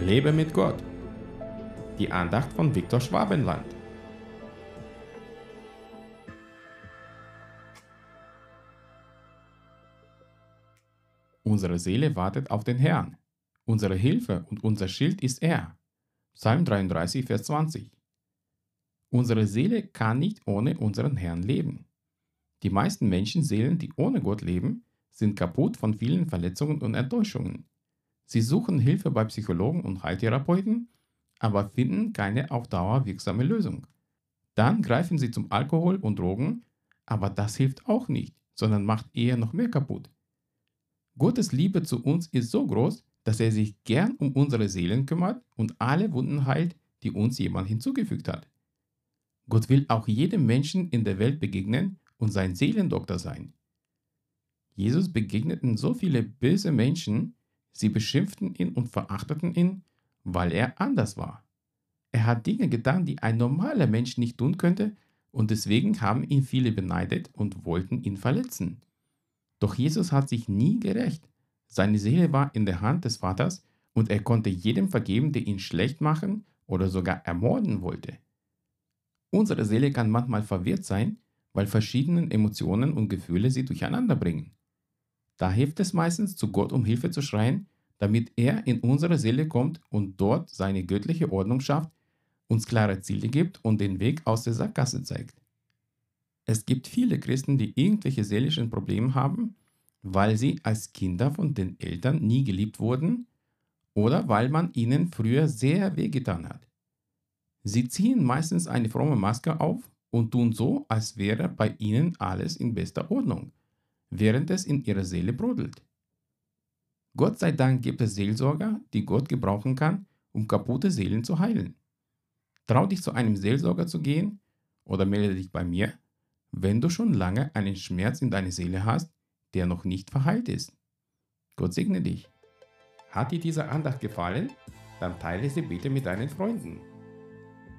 Lebe mit Gott. Die Andacht von Viktor Schwabenland. Unsere Seele wartet auf den Herrn. Unsere Hilfe und unser Schild ist er. Psalm 33, Vers 20. Unsere Seele kann nicht ohne unseren Herrn leben. Die meisten Menschenseelen, die ohne Gott leben, sind kaputt von vielen Verletzungen und Enttäuschungen. Sie suchen Hilfe bei Psychologen und Heiltherapeuten, aber finden keine auf Dauer wirksame Lösung. Dann greifen sie zum Alkohol und Drogen, aber das hilft auch nicht, sondern macht eher noch mehr kaputt. Gottes Liebe zu uns ist so groß, dass er sich gern um unsere Seelen kümmert und alle Wunden heilt, die uns jemand hinzugefügt hat. Gott will auch jedem Menschen in der Welt begegnen und sein Seelendoktor sein. Jesus begegneten so viele böse Menschen, sie beschimpften ihn und verachteten ihn, weil er anders war. Er hat Dinge getan, die ein normaler Mensch nicht tun könnte, und deswegen haben ihn viele beneidet und wollten ihn verletzen. Doch Jesus hat sich nie gerecht. Seine Seele war in der Hand des Vaters und er konnte jedem vergeben, der ihn schlecht machen oder sogar ermorden wollte. Unsere Seele kann manchmal verwirrt sein, weil verschiedene Emotionen und Gefühle sie durcheinander bringen. Da hilft es meistens, zu Gott um Hilfe zu schreien, damit er in unsere Seele kommt und dort seine göttliche Ordnung schafft, uns klare Ziele gibt und den Weg aus der Sackgasse zeigt. Es gibt viele Christen, die irgendwelche seelischen Probleme haben, weil sie als Kinder von den Eltern nie geliebt wurden oder weil man ihnen früher sehr wehgetan hat. Sie ziehen meistens eine fromme Maske auf und tun so, als wäre bei ihnen alles in bester Ordnung während es in ihrer Seele brodelt. Gott sei Dank gibt es Seelsorger, die Gott gebrauchen kann, um kaputte Seelen zu heilen. Trau dich zu einem Seelsorger zu gehen oder melde dich bei mir, wenn du schon lange einen Schmerz in deiner Seele hast, der noch nicht verheilt ist. Gott segne dich. Hat dir diese Andacht gefallen? Dann teile sie bitte mit deinen Freunden.